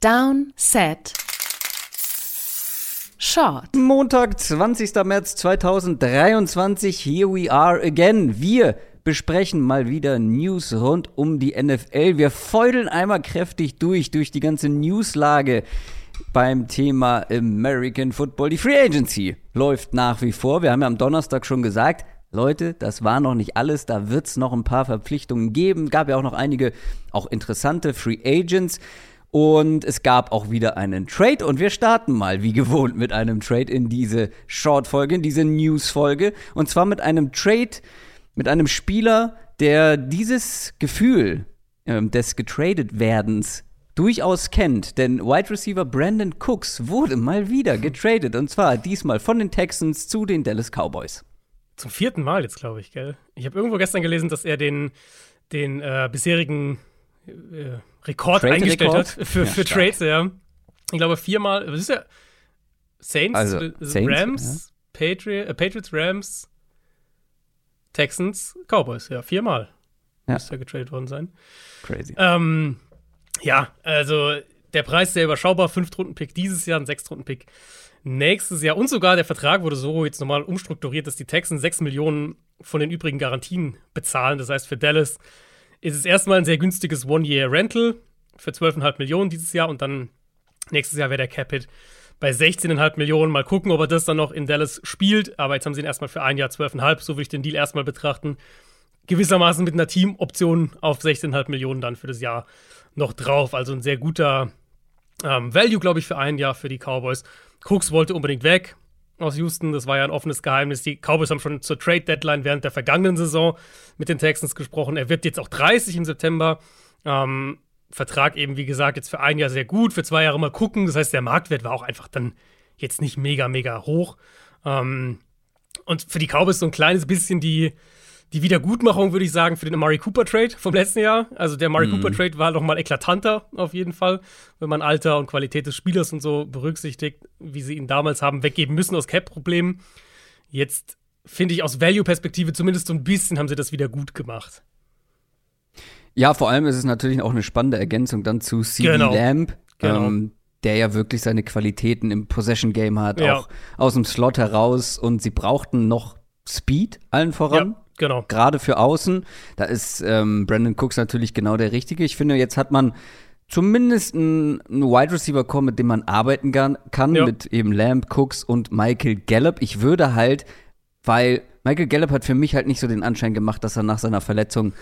Down, Set, Short. Montag, 20. März 2023. Here we are again. Wir besprechen mal wieder News rund um die NFL. Wir feudeln einmal kräftig durch, durch die ganze Newslage beim Thema American Football. Die Free Agency läuft nach wie vor. Wir haben ja am Donnerstag schon gesagt, Leute, das war noch nicht alles. Da wird es noch ein paar Verpflichtungen geben. Gab ja auch noch einige auch interessante Free Agents. Und es gab auch wieder einen Trade. Und wir starten mal wie gewohnt mit einem Trade in diese Short-Folge, in diese News-Folge. Und zwar mit einem Trade mit einem Spieler, der dieses Gefühl äh, des getradet werdens durchaus kennt. Denn Wide Receiver Brandon Cooks wurde mal wieder getradet. Und zwar diesmal von den Texans zu den Dallas Cowboys. Zum vierten Mal jetzt, glaube ich, gell? Ich habe irgendwo gestern gelesen, dass er den, den äh, bisherigen äh, Rekord Trade eingestellt Rekord? hat für, ja, für Trades, ja. Ich glaube viermal, was ist ja? Saints, also, Saints Rams, ja. Patri äh, Patriots, Rams, Texans, Cowboys, ja, viermal. Ja. Müsste ja getradet worden sein. Crazy. Ähm, ja, also der Preis ist sehr überschaubar, Fünf-Runden-Pick dieses Jahr, ein Sechs-Runden-Pick nächstes Jahr. Und sogar der Vertrag wurde so jetzt nochmal umstrukturiert, dass die Texans 6 Millionen von den übrigen Garantien bezahlen. Das heißt, für Dallas ist es erstmal ein sehr günstiges One-Year-Rental für 12,5 Millionen dieses Jahr und dann nächstes Jahr wäre der Capit bei 16,5 Millionen. Mal gucken, ob er das dann noch in Dallas spielt. Aber jetzt haben sie ihn erstmal für ein Jahr 12,5. So würde ich den Deal erstmal betrachten. Gewissermaßen mit einer Teamoption auf 16,5 Millionen dann für das Jahr noch drauf. Also ein sehr guter ähm, Value, glaube ich, für ein Jahr für die Cowboys. Cooks wollte unbedingt weg aus Houston. Das war ja ein offenes Geheimnis. Die Cowboys haben schon zur Trade Deadline während der vergangenen Saison mit den Texans gesprochen. Er wird jetzt auch 30 im September. Ähm, Vertrag eben, wie gesagt, jetzt für ein Jahr sehr gut, für zwei Jahre mal gucken. Das heißt, der Marktwert war auch einfach dann jetzt nicht mega, mega hoch. Ähm, und für die Cowboys so ein kleines bisschen die, die Wiedergutmachung, würde ich sagen, für den Amari Cooper Trade vom letzten Jahr. Also der Amari mhm. Cooper Trade war noch mal eklatanter auf jeden Fall, wenn man Alter und Qualität des Spielers und so berücksichtigt, wie sie ihn damals haben weggeben müssen aus Cap-Problemen. Jetzt finde ich aus Value-Perspektive zumindest so ein bisschen haben sie das wieder gut gemacht. Ja, vor allem ist es natürlich auch eine spannende Ergänzung dann zu CD genau. Lamb, genau. Ähm, der ja wirklich seine Qualitäten im Possession-Game hat, ja. auch aus dem Slot heraus. Und sie brauchten noch Speed allen voran. Ja. Genau. Gerade für außen. Da ist ähm, Brandon Cooks natürlich genau der Richtige. Ich finde, jetzt hat man zumindest einen, Wide Receiver Core, mit dem man arbeiten kann, ja. mit eben Lamb, Cooks und Michael Gallup. Ich würde halt, weil Michael Gallup hat für mich halt nicht so den Anschein gemacht, dass er nach seiner Verletzung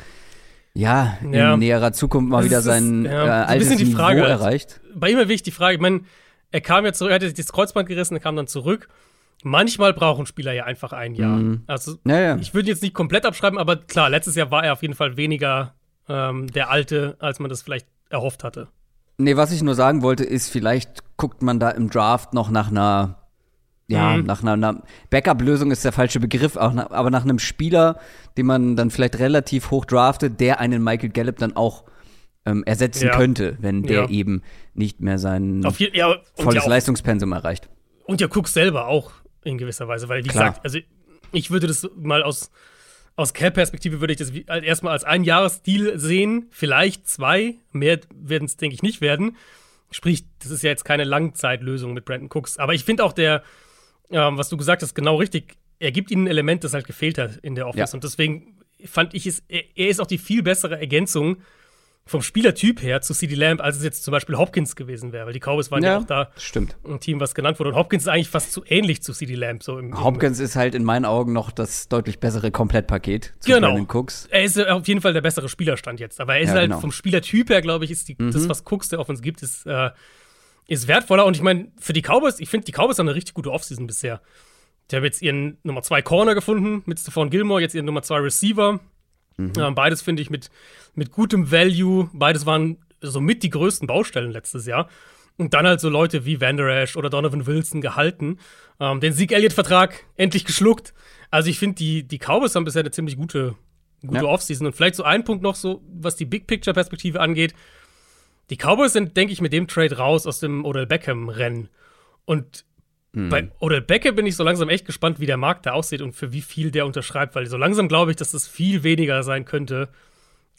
ja, in ja. näherer Zukunft mal das wieder sein ja, äh, altes Niveau Frage, erreicht. Bei ihm wirklich die Frage, ich meine, er kam ja zurück, er hatte sich das Kreuzband gerissen, er kam dann zurück. Manchmal brauchen Spieler ja einfach ein Jahr. Mhm. Also ja, ja. ich würde jetzt nicht komplett abschreiben, aber klar, letztes Jahr war er auf jeden Fall weniger ähm, der Alte, als man das vielleicht erhofft hatte. Nee, was ich nur sagen wollte, ist, vielleicht guckt man da im Draft noch nach einer ja, mhm. nach einer, einer Backup-Lösung ist der falsche Begriff, aber nach einem Spieler, den man dann vielleicht relativ hoch draftet, der einen Michael Gallup dann auch ähm, ersetzen ja. könnte, wenn der ja. eben nicht mehr sein je, ja, volles Leistungspensum erreicht. Und ja, Cook selber auch in gewisser Weise, weil wie Klar. gesagt, also ich würde das mal aus aus Cap-Perspektive würde ich das erstmal als ein Jahresdeal sehen, vielleicht zwei, mehr werden es denke ich nicht werden. Sprich, das ist ja jetzt keine Langzeitlösung mit Brandon Cooks, aber ich finde auch der ähm, was du gesagt hast, genau richtig. Er gibt ihnen ein Element, das halt gefehlt hat in der Offense. Ja. Und deswegen fand ich es, er, er ist auch die viel bessere Ergänzung vom Spielertyp her zu CD Lamb, als es jetzt zum Beispiel Hopkins gewesen wäre, weil die Cowboys waren ja, ja, auch da stimmt. ein Team, was genannt wurde. Und Hopkins ist eigentlich fast zu ähnlich zu CD Lamb. So im, Hopkins ist halt in meinen Augen noch das deutlich bessere Komplettpaket zu genau. Brandon Cooks. Er ist auf jeden Fall der bessere Spielerstand jetzt. Aber er ist ja, halt genau. vom Spielertyp her, glaube ich, ist die, mhm. das, was Cooks der Offense gibt, ist, äh, ist wertvoller. Und ich meine, für die Cowboys, ich finde, die Cowboys haben eine richtig gute Offseason bisher. Die haben jetzt ihren Nummer 2 Corner gefunden mit Stephon Gilmore, jetzt ihren Nummer 2 Receiver. Mhm. Ähm, beides finde ich mit, mit gutem Value. Beides waren so mit die größten Baustellen letztes Jahr. Und dann halt so Leute wie Van Der Esch oder Donovan Wilson gehalten. Ähm, den Sieg-Elliott-Vertrag endlich geschluckt. Also ich finde, die, die Cowboys haben bisher eine ziemlich gute, gute ja. Offseason. Und vielleicht so ein Punkt noch so, was die Big-Picture-Perspektive angeht. Die Cowboys sind, denke ich, mit dem Trade raus aus dem Odell Beckham-Rennen. Und Mhm. Bei Odell Becke bin ich so langsam echt gespannt, wie der Markt da aussieht und für wie viel der unterschreibt, weil so langsam glaube ich, dass das viel weniger sein könnte,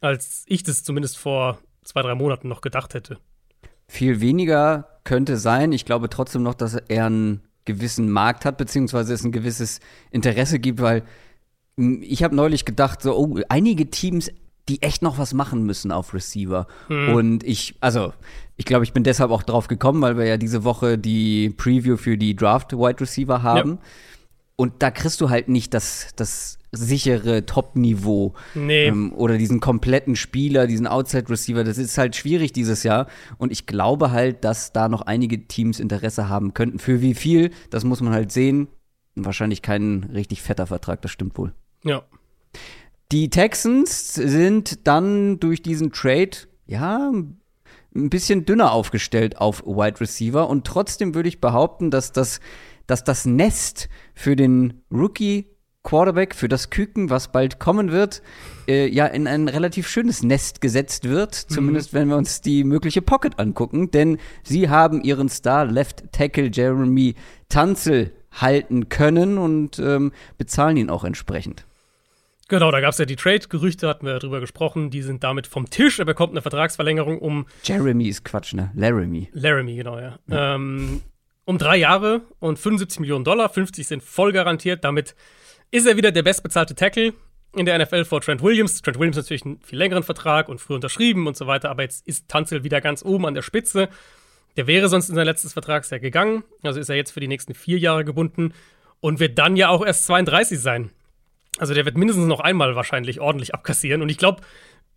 als ich das zumindest vor zwei, drei Monaten noch gedacht hätte. Viel weniger könnte sein. Ich glaube trotzdem noch, dass er einen gewissen Markt hat, beziehungsweise es ein gewisses Interesse gibt, weil hm, ich habe neulich gedacht, so, oh, einige Teams, die echt noch was machen müssen auf Receiver. Hm. Und ich, also, ich glaube, ich bin deshalb auch drauf gekommen, weil wir ja diese Woche die Preview für die Draft Wide Receiver haben. Und da kriegst du halt nicht das, das sichere Top-Niveau Nee. ähm, oder diesen kompletten Spieler, diesen Outside-Receiver. Das ist halt schwierig dieses Jahr. Und ich glaube halt, dass da noch einige Teams Interesse haben könnten. Für wie viel, das muss man halt sehen. Wahrscheinlich kein richtig fetter Vertrag, das stimmt wohl. Ja. Die Texans sind dann durch diesen Trade, ja, ein bisschen dünner aufgestellt auf Wide Receiver. Und trotzdem würde ich behaupten, dass das, dass das Nest für den Rookie Quarterback, für das Küken, was bald kommen wird, äh, ja in ein relativ schönes Nest gesetzt wird. Zumindest wenn wir uns die mögliche Pocket angucken. Denn sie haben ihren Star Left Tackle Jeremy Tanzel halten können und ähm, bezahlen ihn auch entsprechend. Genau, da gab es ja die Trade-Gerüchte, hatten wir ja drüber gesprochen. Die sind damit vom Tisch. Er bekommt eine Vertragsverlängerung um Jeremy ist Quatsch, ne? Laramie. Laramie, genau, ja. Ähm, um drei Jahre und 75 Millionen Dollar. 50 sind voll garantiert. Damit ist er wieder der bestbezahlte Tackle in der NFL vor Trent Williams. Trent Williams natürlich einen viel längeren Vertrag und früh unterschrieben und so weiter. Aber jetzt ist Tanzel wieder ganz oben an der Spitze. Der wäre sonst in sein letztes Vertragsjahr gegangen. Also ist er jetzt für die nächsten vier Jahre gebunden und wird dann ja auch erst 32 sein. Also der wird mindestens noch einmal wahrscheinlich ordentlich abkassieren. Und ich glaube,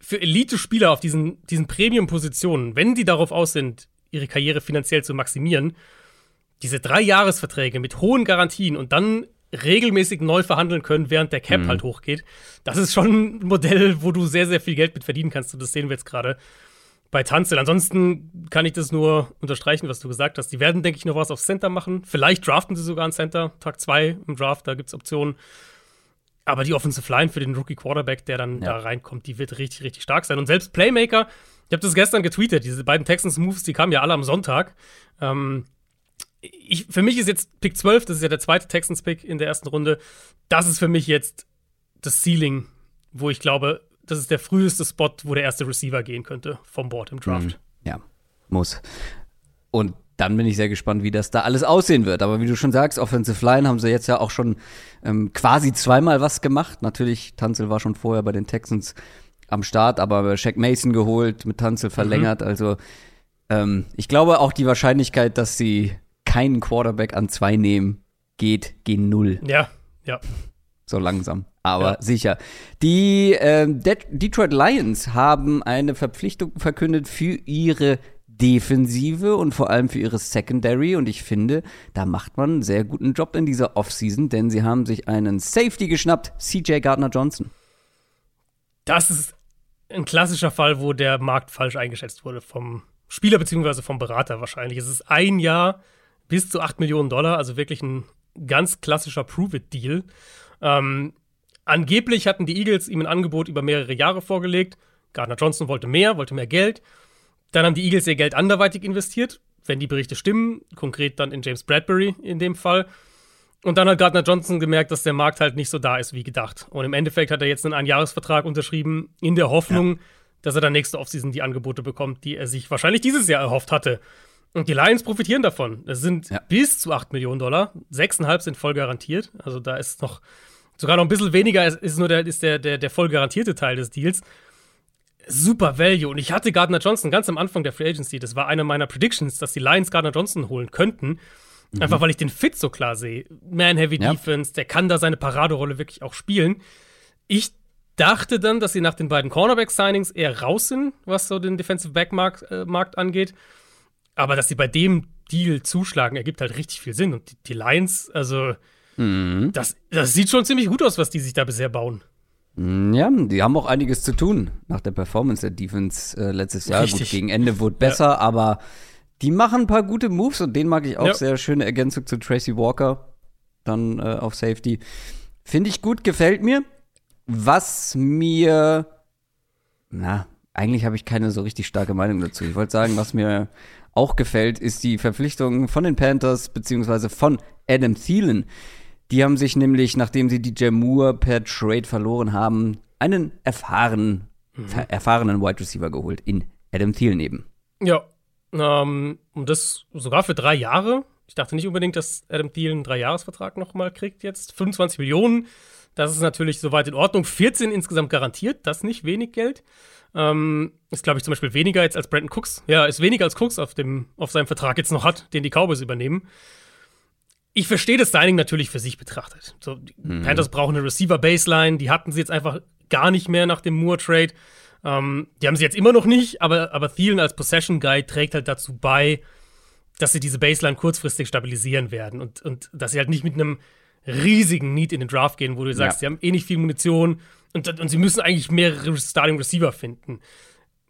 für Elite-Spieler auf diesen, diesen Premium-Positionen, wenn die darauf aus sind, ihre Karriere finanziell zu maximieren, diese drei Jahresverträge mit hohen Garantien und dann regelmäßig neu verhandeln können, während der Cap halt hochgeht, das ist schon ein Modell, wo du sehr, sehr viel Geld mit verdienen kannst. Und das sehen wir jetzt gerade bei Tanzel. Ansonsten kann ich das nur unterstreichen, was du gesagt hast. Die werden, denke ich, noch was auf Center machen. Vielleicht draften sie sogar einen Center. Tag 2 im Draft, da gibt es Optionen. Aber die Offensive Line für den Rookie Quarterback, der dann Ja. da reinkommt, die wird richtig, richtig stark sein. Und selbst Playmaker, ich habe das gestern getweetet, diese beiden Texans Moves, die kamen ja alle am Sonntag. Ähm, ich, für mich ist jetzt Pick 12, das ist ja der zweite Texans-Pick in der ersten Runde. Das ist für mich jetzt das Ceiling, wo ich glaube, das ist der früheste Spot, wo der erste Receiver gehen könnte vom Board im Draft. Ja, muss. Und dann bin ich sehr gespannt, wie das da alles aussehen wird. Aber wie du schon sagst, Offensive Line haben sie jetzt ja auch schon ähm, quasi zweimal was gemacht. Natürlich, Tanzel war schon vorher bei den Texans am Start, aber Shaq Mason geholt, mit Tanzel verlängert. Also ähm, ich glaube auch die Wahrscheinlichkeit, dass sie keinen Quarterback an zwei nehmen, geht gegen null. Ja, ja. So langsam. Aber Ja. sicher. Die Det Detroit Lions haben eine Verpflichtung verkündet für ihre Defensive und vor allem für ihre Secondary. Und ich finde, da macht man einen sehr guten Job in dieser Offseason, denn sie haben sich einen Safety geschnappt, CJ Gardner Johnson. Das ist ein klassischer Fall, wo der Markt falsch eingeschätzt wurde vom Spieler beziehungsweise vom Berater wahrscheinlich. Es ist ein Jahr bis zu 8 Millionen Dollar, also wirklich ein ganz klassischer Prove-It-Deal. Ähm, angeblich hatten die Eagles ihm ein Angebot über mehrere Jahre vorgelegt. Gardner Johnson wollte mehr, wollte mehr Geld. Dann haben die Eagles ihr Geld anderweitig investiert, wenn die Berichte stimmen, konkret dann in James Bradbury in dem Fall. Und dann hat Gardner Johnson gemerkt, dass der Markt halt nicht so da ist wie gedacht. Und im Endeffekt hat er jetzt einen Einjahresvertrag unterschrieben, in der Hoffnung, dass er dann nächste Offseason die Angebote bekommt, die er sich wahrscheinlich dieses Jahr erhofft hatte. Und die Lions profitieren davon. Es sind Ja. bis zu 8 Millionen Dollar. 6,5 sind voll garantiert. Also da ist noch sogar noch ein bisschen weniger, ist, ist nur der, ist der, der, der voll garantierte Teil des Deals. Super Value. Und ich hatte Gardner Johnson ganz am Anfang der Free Agency. Das war eine meiner Predictions, dass die Lions Gardner Johnson holen könnten. Einfach weil ich den Fit so klar sehe. Man-Heavy Ja. Defense, der kann da seine Paraderolle wirklich auch spielen. Ich dachte dann, dass sie nach den beiden Cornerback-Signings eher raus sind, was so den Defensive Back-Markt äh, Markt angeht. Aber dass sie bei dem Deal zuschlagen, ergibt halt richtig viel Sinn. Und die, die Lions, also, das, das sieht schon ziemlich gut aus, was die sich da bisher bauen. Mm, Ja, die haben auch einiges zu tun nach der Performance der Defense äh, letztes Jahr. Gut, Richtig. gegen Ende wurde besser, aber die machen ein paar gute Moves und den mag ich auch Ja. sehr. Schöne Ergänzung zu Tracy Walker dann äh, auf Safety. Finde ich gut, gefällt mir. Was mir, na, eigentlich habe ich keine so richtig starke Meinung dazu. Ich wollte sagen, was mir auch gefällt, ist die Verpflichtung von den Panthers beziehungsweise von Adam Thielen. Die haben sich nämlich, nachdem sie DJ Moore per Trade verloren haben, einen erfahrenen, Mhm. erfahrenen Wide Receiver geholt in Adam Thielen eben. Ja, Ähm, und das sogar für drei Jahre. Ich dachte nicht unbedingt, dass Adam Thielen einen Dreijahresvertrag nochmal kriegt jetzt. 25 Millionen, das ist natürlich soweit in Ordnung. 14 insgesamt garantiert, das ist nicht wenig Geld. Ähm, ist, glaube ich, zum Beispiel weniger jetzt als Brandon Cooks. Ja, ist weniger als Cooks auf, dem, auf seinem Vertrag jetzt noch hat, den die Cowboys übernehmen. Ich verstehe das Signing natürlich für sich betrachtet. So, die mhm. Panthers brauchen eine Receiver-Baseline, die hatten sie jetzt einfach gar nicht mehr nach dem Moore-Trade. Ähm, die haben sie jetzt immer noch nicht, aber, aber Thielen als Possession-Guy trägt halt dazu bei, dass sie diese Baseline kurzfristig stabilisieren werden und, und dass sie halt nicht mit einem riesigen Need in den Draft gehen, wo du sagst, ja. sie haben eh nicht viel Munition und, und sie müssen eigentlich mehrere Starting Receiver finden.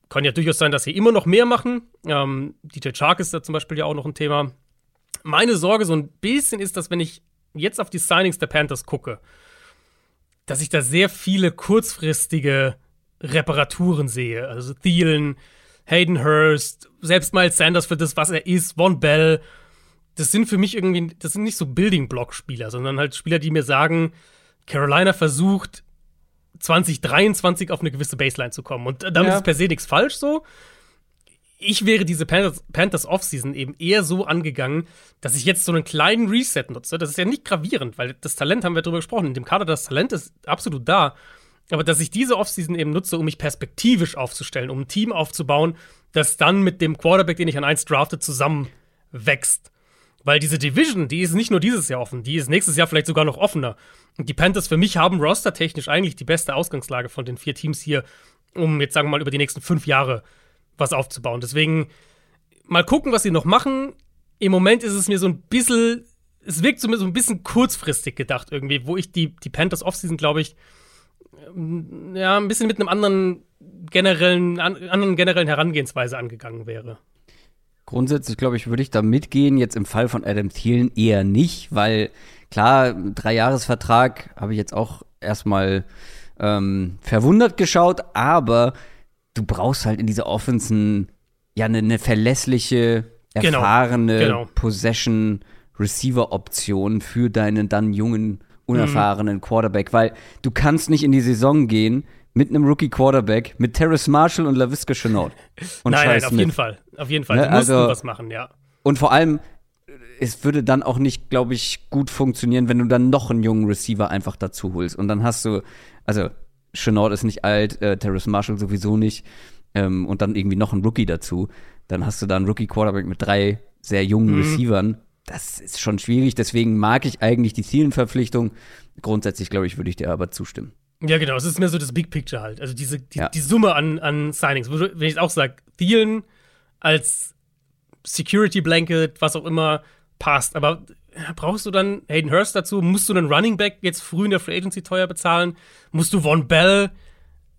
Kann ja durchaus sein, dass sie immer noch mehr machen. Ähm, DJ Chark ist da zum Beispiel ja auch noch ein Thema. Meine Sorge so ein bisschen ist, dass wenn ich jetzt auf die Signings der Panthers gucke, dass ich da sehr viele kurzfristige Reparaturen sehe. Also Thielen, Hayden Hurst, selbst Miles Sanders für das, was er ist, Von Bell. Das sind für mich irgendwie, das sind nicht so Building-Block-Spieler, sondern halt Spieler, die mir sagen, Carolina versucht 2023 auf eine gewisse Baseline zu kommen. Und damit ja. ist per se nichts falsch so. Ich wäre diese Panthers, Panthers Offseason eben eher so angegangen, dass ich jetzt so einen kleinen Reset nutze. Das ist ja nicht gravierend, weil das Talent haben wir darüber gesprochen. In dem Kader das Talent ist absolut da. Aber dass ich diese Offseason eben nutze, um mich perspektivisch aufzustellen, um ein Team aufzubauen, das dann mit dem Quarterback, den ich an 1 drafte, zusammen wächst. Weil diese Division, die ist nicht nur dieses Jahr offen, die ist nächstes Jahr vielleicht sogar noch offener. Und die Panthers für mich haben rostertechnisch eigentlich die beste Ausgangslage von den vier Teams hier, um jetzt sagen wir mal über die nächsten fünf Jahre was aufzubauen. Deswegen mal gucken, was sie noch machen. Im Moment ist es mir so ein bisschen, es wirkt so ein bisschen kurzfristig gedacht irgendwie, wo ich die, die Panthers Offseason, glaube ich, ähm, ja, ein bisschen mit einem anderen generellen, an, anderen generellen Herangehensweise angegangen wäre. Grundsätzlich, glaube ich, würde ich da mitgehen. Jetzt im Fall von Adam Thielen eher nicht, weil klar, Dreijahresvertrag habe ich jetzt auch erstmal ähm, verwundert geschaut, aber du brauchst halt in dieser Offense ja eine, eine verlässliche, genau. erfahrene genau, genau. Possession Receiver Option für deinen dann jungen unerfahrenen mhm. Quarterback, weil du kannst nicht in die Saison gehen mit einem Rookie Quarterback, mit Terrace Marshall und LaVisca Chenault. Und nein, nein, auf jeden Fall. Auf jeden Fall. Ne? Die mussten also, was machen, ja. Und vor allem, es würde dann auch nicht, glaube ich, gut funktionieren, wenn du dann noch einen jungen Receiver einfach dazu holst. Und dann hast du, also Chenault ist nicht alt, äh, Terrace Marshall sowieso nicht. Ähm, und dann irgendwie noch einen Rookie dazu. Dann hast du da einen Rookie Quarterback mit drei sehr jungen mhm. Receivern das ist schon schwierig. Deswegen mag ich eigentlich die Zielenverpflichtung. Grundsätzlich, glaube ich, würde ich dir aber zustimmen. Ja, genau. Es ist mehr so das Big Picture halt. Also diese, die, ja. die Summe an, an Signings. Wenn ich auch sage, Thielen als Security Blanket, was auch immer, passt. Aber brauchst du dann Hayden Hurst dazu? Musst du einen Running Back jetzt früh in der Free Agency teuer bezahlen? Musst du Von Bell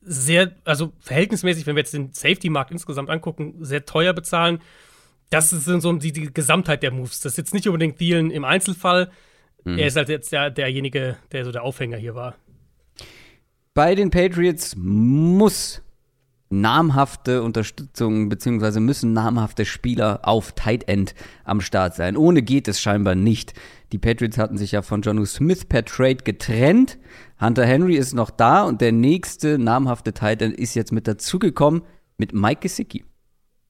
sehr, also verhältnismäßig, wenn wir jetzt den Safety-Markt insgesamt angucken, sehr teuer bezahlen? das ist so die, die Gesamtheit der Moves. Das ist jetzt nicht unbedingt Thielen im Einzelfall. Mhm. Er ist halt jetzt der, derjenige, der so der Aufhänger hier war. Bei den Patriots muss namhafte Unterstützung beziehungsweise müssen namhafte Spieler auf Tight End am Start sein. Ohne geht es scheinbar nicht. Die Patriots hatten sich ja von Jonu Smith per Trade getrennt. Hunter Henry ist noch da und der nächste namhafte Tight End ist jetzt mit dazugekommen mit Mike Gesicki.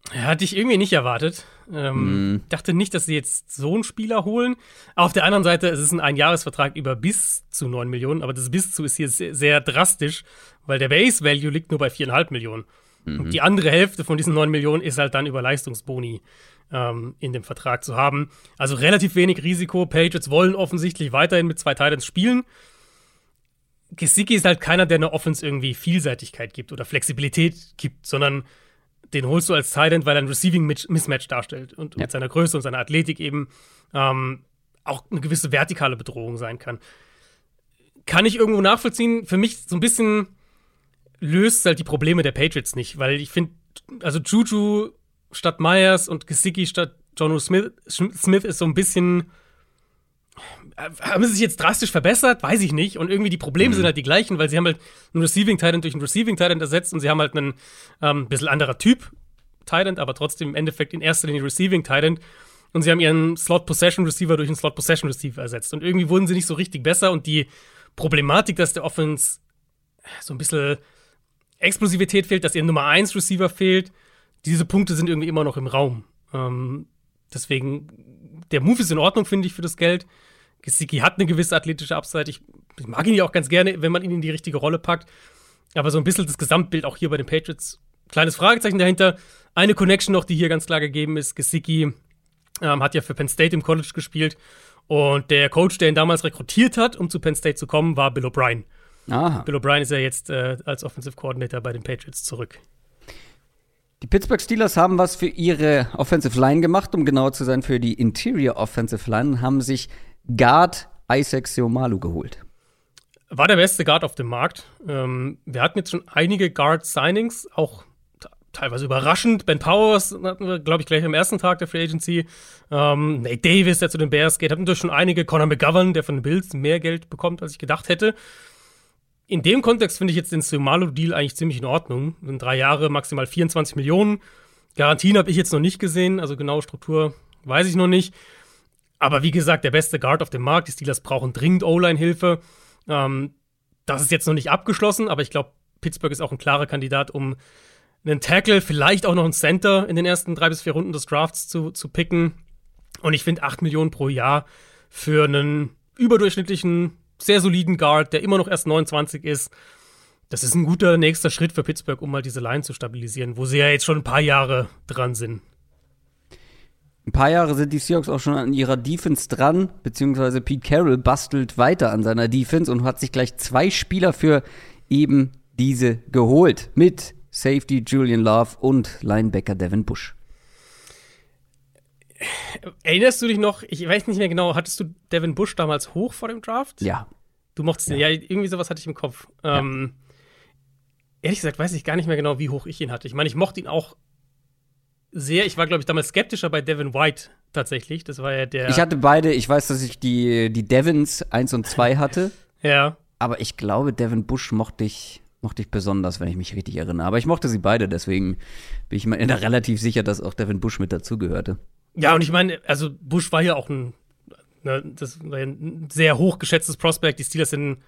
Hatte ich irgendwie nicht erwartet. Ähm, mm. Dachte nicht, dass sie jetzt so einen Spieler holen. Auf der anderen Seite, es ist ein Einjahresvertrag über bis zu 9 Millionen, aber das bis zu ist hier sehr, sehr drastisch, weil der Base Value liegt nur bei 4,5 Millionen. Mhm. Und die andere Hälfte von diesen 9 Millionen ist halt dann über Leistungsboni ähm, in dem Vertrag zu haben. Also relativ wenig Risiko. Patriots wollen offensichtlich weiterhin mit zwei Titans spielen. Gesicki ist halt keiner, der eine Offense irgendwie Vielseitigkeit gibt oder Flexibilität gibt, sondern den holst du als Tight weil er ein Receiving Mismatch darstellt und ja. mit seiner Größe und seiner Athletik eben ähm, auch eine gewisse vertikale Bedrohung sein kann. Kann ich irgendwo nachvollziehen. Für mich so ein bisschen löst halt die Probleme der Patriots nicht, weil ich finde, also Juju statt Myers und Gesicki statt John Smith, Smith ist so ein bisschen haben sie sich jetzt drastisch verbessert? Weiß ich nicht. Und irgendwie die Probleme mhm. sind halt die gleichen, weil sie haben halt einen Receiving Titan durch einen Receiving Titan ersetzt und sie haben halt einen ähm, bisschen anderer Typ Titan, aber trotzdem im Endeffekt in erster Linie Receiving Titan. Und sie haben ihren Slot Possession Receiver durch einen Slot Possession Receiver ersetzt. Und irgendwie wurden sie nicht so richtig besser und die Problematik, dass der Offense so ein bisschen Explosivität fehlt, dass ihr Nummer 1 Receiver fehlt, diese Punkte sind irgendwie immer noch im Raum. Ähm, deswegen, der Move ist in Ordnung, finde ich, für das Geld. Gesicki hat eine gewisse athletische Upside. Ich, ich, mag ihn ja auch ganz gerne, wenn man ihn in die richtige Rolle packt. Aber so ein bisschen das Gesamtbild auch hier bei den Patriots. Kleines Fragezeichen dahinter. Eine Connection noch, die hier ganz klar gegeben ist. Gesicki ähm, hat ja für Penn State im College gespielt. Und der Coach, der ihn damals rekrutiert hat, um zu Penn State zu kommen, war Bill O'Brien. Aha. Bill O'Brien ist ja jetzt äh, als Offensive Coordinator bei den Patriots zurück. Die Pittsburgh Steelers haben was für ihre Offensive Line gemacht, um genauer zu sein, für die Interior Offensive Line, haben sich Guard Isaac Seomalu geholt. War der beste Guard auf dem Markt. Ähm, wir hatten jetzt schon einige Guard-Signings, auch teilweise überraschend. Ben Powers hatten wir, glaube ich, gleich am ersten Tag der Free Agency. Ähm, Nate Davis, der zu den Bears geht, hatten wir schon einige. Conor McGovern, der von den Bills mehr Geld bekommt, als ich gedacht hätte. In dem Kontext finde ich jetzt den Sumalo-Deal eigentlich ziemlich in Ordnung. In drei Jahre maximal 24 Millionen. Garantien habe ich jetzt noch nicht gesehen, also genaue Struktur weiß ich noch nicht. Aber wie gesagt, der beste Guard auf dem Markt. Die Steelers brauchen dringend O-Line-Hilfe. Ähm, das ist jetzt noch nicht abgeschlossen, aber ich glaube, Pittsburgh ist auch ein klarer Kandidat, um einen Tackle, vielleicht auch noch einen Center in den ersten drei bis vier Runden des Drafts zu, zu picken. Und ich finde 8 Millionen pro Jahr für einen überdurchschnittlichen, sehr soliden Guard, der immer noch erst 29 ist, das ist ein guter nächster Schritt für Pittsburgh, um mal diese Line zu stabilisieren, wo sie ja jetzt schon ein paar Jahre dran sind. Ein paar Jahre sind die Seahawks auch schon an ihrer Defense dran, beziehungsweise Pete Carroll bastelt weiter an seiner Defense und hat sich gleich zwei Spieler für eben diese geholt. Mit Safety Julian Love und Linebacker Devin Bush. Erinnerst du dich noch, ich weiß nicht mehr genau, hattest du Devin Bush damals hoch vor dem Draft? Ja. Du mochtest ja. ihn, ja, irgendwie sowas hatte ich im Kopf. Ja. Ähm, ehrlich gesagt weiß ich gar nicht mehr genau, wie hoch ich ihn hatte. Ich meine, ich mochte ihn auch sehr. Ich war, glaube ich, damals skeptischer bei Devin White tatsächlich. Das war ja der. Ich hatte beide, ich weiß, dass ich die, die Devins 1 und 2 hatte. ja. Aber ich glaube, Devin Bush mochte ich mochte ich besonders, wenn ich mich richtig erinnere. Aber ich mochte sie beide, deswegen bin ich mir relativ sicher, dass auch Devin Bush mit dazugehörte. Ja, und ich meine, also Bush war ja auch ein, ne, das war ja ein sehr hochgeschätztes Prospect. Die Steelers sind,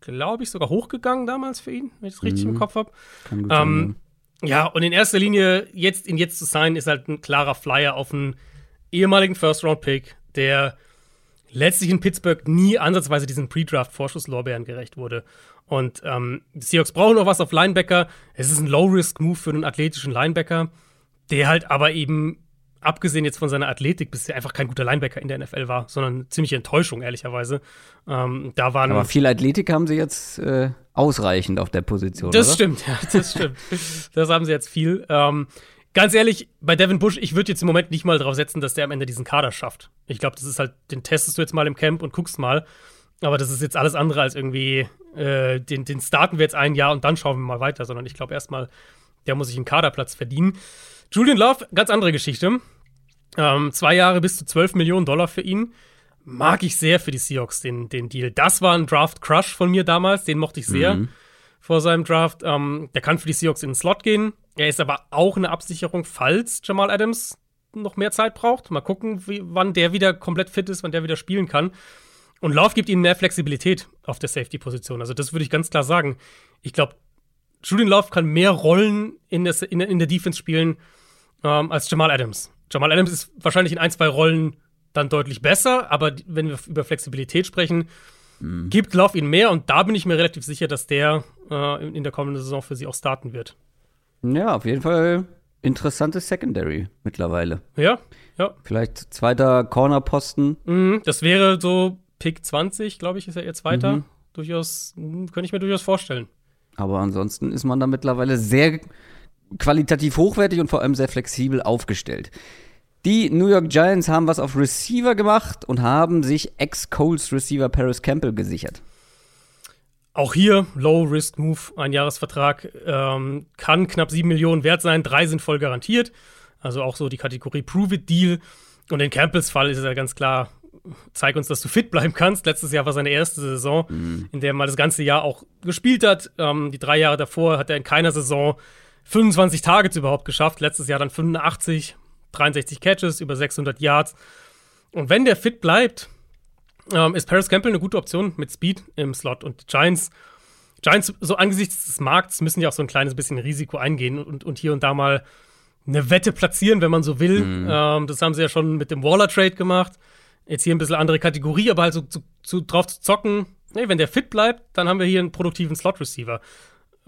glaube ich, sogar hochgegangen damals für ihn, wenn ich das richtig mhm. im Kopf habe. Ähm, sein, ja. Ja, und in erster Linie, jetzt ihn jetzt zu sein, ist halt ein klarer Flyer auf einen ehemaligen First-Round-Pick, der letztlich in Pittsburgh nie ansatzweise diesen Pre-Draft-Vorschusslorbeeren gerecht wurde. Und ähm, die Seahawks brauchen noch was auf Linebacker. Es ist ein Low-Risk-Move für einen athletischen Linebacker, der halt aber eben, abgesehen jetzt von seiner Athletik, bisher einfach kein guter Linebacker in der NFL war, sondern eine ziemliche Enttäuschung, ehrlicherweise. Ähm, da waren aber viel Athletik haben sie jetzt äh, ausreichend auf der Position. Das oder? stimmt, ja, das stimmt. das haben sie jetzt viel. Ähm, ganz ehrlich, bei Devin Bush, ich würde jetzt im Moment nicht mal darauf setzen, dass der am Ende diesen Kader schafft. Ich glaube, das ist halt, den testest du jetzt mal im Camp und guckst mal. Aber das ist jetzt alles andere als irgendwie, äh, den, den starten wir jetzt ein Jahr und dann schauen wir mal weiter, sondern ich glaube erstmal, der muss sich einen Kaderplatz verdienen. Julian Love, ganz andere Geschichte. Ähm, zwei Jahre bis zu 12 Millionen Dollar für ihn. Mag ich sehr für die Seahawks, den, den Deal. Das war ein Draft-Crush von mir damals, den mochte ich sehr mhm. vor seinem Draft. Ähm, der kann für die Seahawks in den Slot gehen. Er ist aber auch eine Absicherung, falls Jamal Adams noch mehr Zeit braucht. Mal gucken, wie, wann der wieder komplett fit ist, wann der wieder spielen kann. Und Lauf gibt ihnen mehr Flexibilität auf der Safety-Position. Also, das würde ich ganz klar sagen. Ich glaube, Julian Love kann mehr Rollen in der, in, in der Defense spielen ähm, als Jamal Adams. Jamal Adams ist wahrscheinlich in ein, zwei Rollen dann deutlich besser, aber wenn wir über Flexibilität sprechen, mhm. gibt Love ihnen mehr und da bin ich mir relativ sicher, dass der äh, in, der kommenden Saison für sie auch starten wird. Ja, auf jeden Fall interessantes Secondary mittlerweile. Ja, ja. Vielleicht zweiter Cornerposten. Mhm, das wäre so Pick 20, glaube ich, ist er jetzt weiter. Mhm. Durchaus, hm, könnte ich mir durchaus vorstellen. Aber ansonsten ist man da mittlerweile sehr qualitativ hochwertig und vor allem sehr flexibel aufgestellt. Die New York Giants haben was auf Receiver gemacht und haben sich Ex-Coles Receiver Paris Campbell gesichert. Auch hier Low-Risk-Move, ein Jahresvertrag, ähm, kann knapp 7 Millionen wert sein, drei sind voll garantiert. Also auch so die Kategorie Prove-It-Deal. Und in Campbells Fall ist es ja ganz klar, zeig uns, dass du fit bleiben kannst. Letztes Jahr war seine erste Saison, mhm. in der er mal das ganze Jahr auch gespielt hat. Ähm, die drei Jahre davor hat er in keiner Saison 25 Targets überhaupt geschafft. Letztes Jahr dann 85, 63 Catches, über 600 Yards. Und wenn der fit bleibt, ähm, ist Paris Campbell eine gute Option mit Speed im Slot. Und die Giants, Giants, so angesichts des Markts, müssen ja auch so ein kleines bisschen Risiko eingehen und, und hier und da mal eine Wette platzieren, wenn man so will. Mhm. Ähm, das haben sie ja schon mit dem Waller-Trade gemacht. Jetzt hier ein bisschen andere Kategorie, aber halt so, so, so drauf zu zocken. Nee, wenn der fit bleibt, dann haben wir hier einen produktiven Slot-Receiver.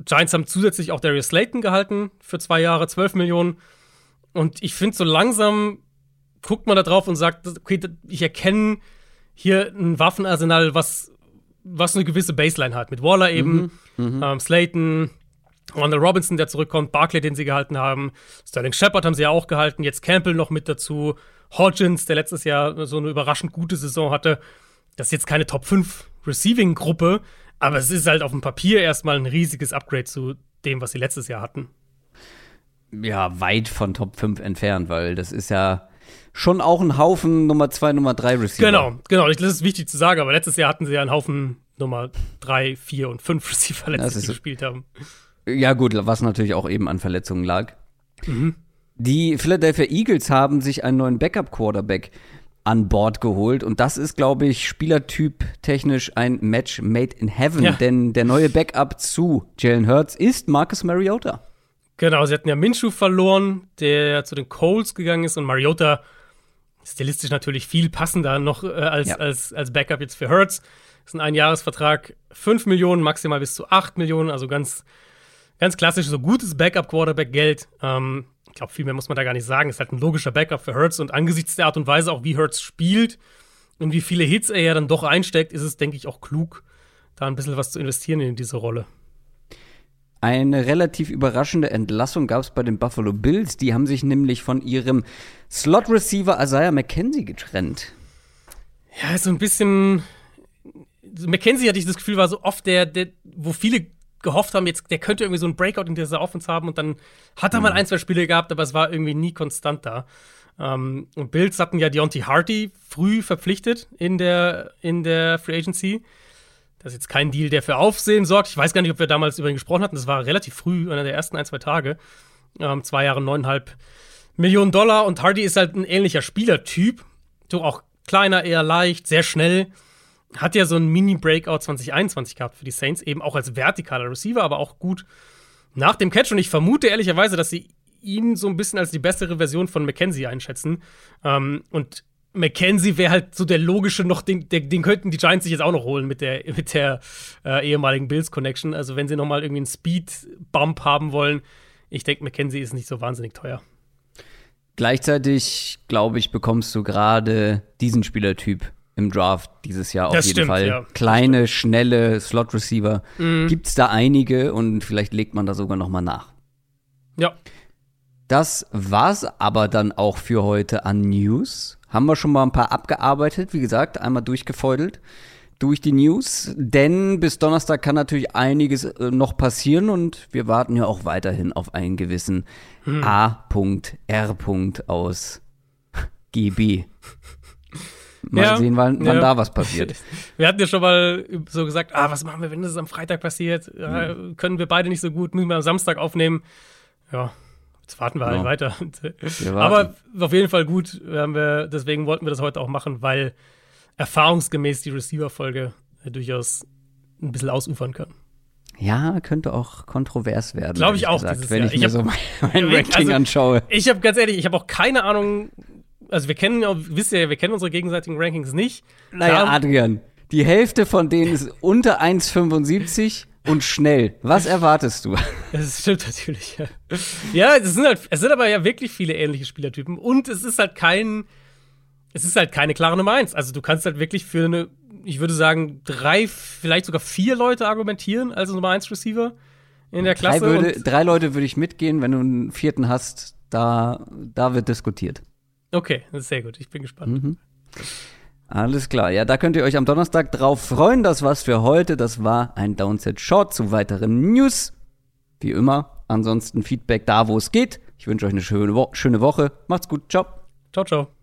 Giants haben zusätzlich auch Darius Slayton gehalten für zwei Jahre, 12 Millionen. Und ich finde, so langsam guckt man da drauf und sagt, okay, ich erkenne hier ein Waffenarsenal, was, was eine gewisse Baseline hat. Mit Waller eben, mhm, mhm. ähm, Slayton, Ronald Robinson, der zurückkommt, Barkley, den sie gehalten haben, Sterling Shepard haben sie ja auch gehalten, jetzt Campbell noch mit dazu, Hodgins, der letztes Jahr so eine überraschend gute Saison hatte. Das ist jetzt keine Top 5 Receiving-Gruppe, aber es ist halt auf dem Papier erstmal ein riesiges Upgrade zu dem, was sie letztes Jahr hatten. Ja, weit von Top 5 entfernt, weil das ist ja schon auch ein Haufen Nummer 2, Nummer 3 Receiver. Genau, genau. Das ist wichtig zu sagen, aber letztes Jahr hatten sie ja einen Haufen Nummer 3, 4 und 5 Receiver letztes Jahr gespielt haben. Ja, gut, was natürlich auch eben an Verletzungen lag. Mhm. Die Philadelphia Eagles haben sich einen neuen Backup-Quarterback an Bord geholt. Und das ist, glaube ich, Spielertyp technisch ein Match made in heaven. Ja. Denn der neue Backup zu Jalen Hurts ist Marcus Mariota. Genau, sie hatten ja Minshew verloren, der zu den Colts gegangen ist. Und Mariota stilistisch natürlich viel passender noch äh, als, ja. als, als Backup jetzt für Hurts. Das ist ein Einjahresvertrag, 5 Millionen, maximal bis zu 8 Millionen, also ganz, ganz klassisch, so gutes Backup-Quarterback-Geld. Ähm, ich glaube, viel mehr muss man da gar nicht sagen. Ist halt ein logischer Backup für Hurts und angesichts der Art und Weise auch, wie Hurts spielt und wie viele Hits er ja dann doch einsteckt, ist es, denke ich, auch klug, da ein bisschen was zu investieren in diese Rolle. Eine relativ überraschende Entlassung gab es bei den Buffalo Bills. Die haben sich nämlich von ihrem Slot-Receiver Isaiah McKenzie getrennt. Ja, so ein bisschen. McKenzie hatte ich das Gefühl, war so oft der, der wo viele gehofft haben, jetzt, der könnte irgendwie so ein Breakout in dieser Offense haben und dann hat er mhm. mal ein, zwei Spiele gehabt, aber es war irgendwie nie konstant da. Ähm, und Bills hatten ja Deontay Harty früh verpflichtet in der, in der Free Agency. Das ist jetzt kein Deal, der für Aufsehen sorgt. Ich weiß gar nicht, ob wir damals über ihn gesprochen hatten. Das war relativ früh, einer der ersten ein, zwei Tage. Ähm, zwei Jahre, neuneinhalb Millionen Dollar. Und Hardy ist halt ein ähnlicher Spielertyp. So auch kleiner, eher leicht, sehr schnell hat ja so ein Mini-Breakout 2021 gehabt für die Saints, eben auch als vertikaler Receiver, aber auch gut nach dem Catch. Und ich vermute ehrlicherweise, dass sie ihn so ein bisschen als die bessere Version von McKenzie einschätzen. Ähm, und McKenzie wäre halt so der logische noch, den, der, den könnten die Giants sich jetzt auch noch holen mit der, mit der äh, ehemaligen Bills-Connection. Also wenn sie noch mal irgendwie einen Speed-Bump haben wollen, ich denke, McKenzie ist nicht so wahnsinnig teuer. Gleichzeitig, glaube ich, bekommst du gerade diesen Spielertyp im Draft dieses Jahr auf das jeden stimmt, Fall. Ja. Kleine, schnelle Slot-Receiver. Mhm. Gibt es da einige und vielleicht legt man da sogar noch mal nach. Ja. Das war's aber dann auch für heute an News. Haben wir schon mal ein paar abgearbeitet, wie gesagt, einmal durchgefeudelt durch die News, denn bis Donnerstag kann natürlich einiges äh, noch passieren und wir warten ja auch weiterhin auf einen gewissen hm. A.R. aus GB. Mal ja, sehen, wann, wann ja. da was passiert. Wir hatten ja schon mal so gesagt, ah, was machen wir, wenn das am Freitag passiert? Ja, mhm. können wir beide nicht so gut, müssen wir am Samstag aufnehmen. Ja, jetzt warten wir halt weiter. Wir Aber auf jeden Fall gut, haben wir, deswegen wollten wir das heute auch machen, weil erfahrungsgemäß die Receiver-Folge durchaus ein bisschen ausufern kann. Ja, könnte auch kontrovers werden. Glaube ich auch, gesagt, wenn ich, ich mir hab, so mein, mein Ranking also, anschaue. Ich habe ganz ehrlich, ich habe auch keine Ahnung, also wir kennen, wisst ihr, wir kennen unsere gegenseitigen Rankings nicht. Naja, Adrian, die Hälfte von denen ist unter 1,75 und schnell. Was erwartest du? Das stimmt natürlich, ja. Ja, es sind halt, es sind aber ja wirklich viele ähnliche Spielertypen und es ist halt kein, es ist halt keine klare Nummer eins. Also du kannst halt wirklich für eine, ich würde sagen, drei, vielleicht sogar vier Leute argumentieren als Nummer eins Receiver in der Klasse. Drei, würde, drei Leute würde ich mitgehen, wenn du einen vierten hast, da, da wird diskutiert. Okay, sehr gut. Ich bin gespannt. Mhm. Alles klar. Ja, da könnt ihr euch am Donnerstag drauf freuen. Das war's für heute. Das war ein Downset Short zu weiteren News. Wie immer. Ansonsten Feedback da, wo es geht. Ich wünsche euch eine schöne, Wo schöne Woche. Macht's gut. Ciao. Ciao, ciao.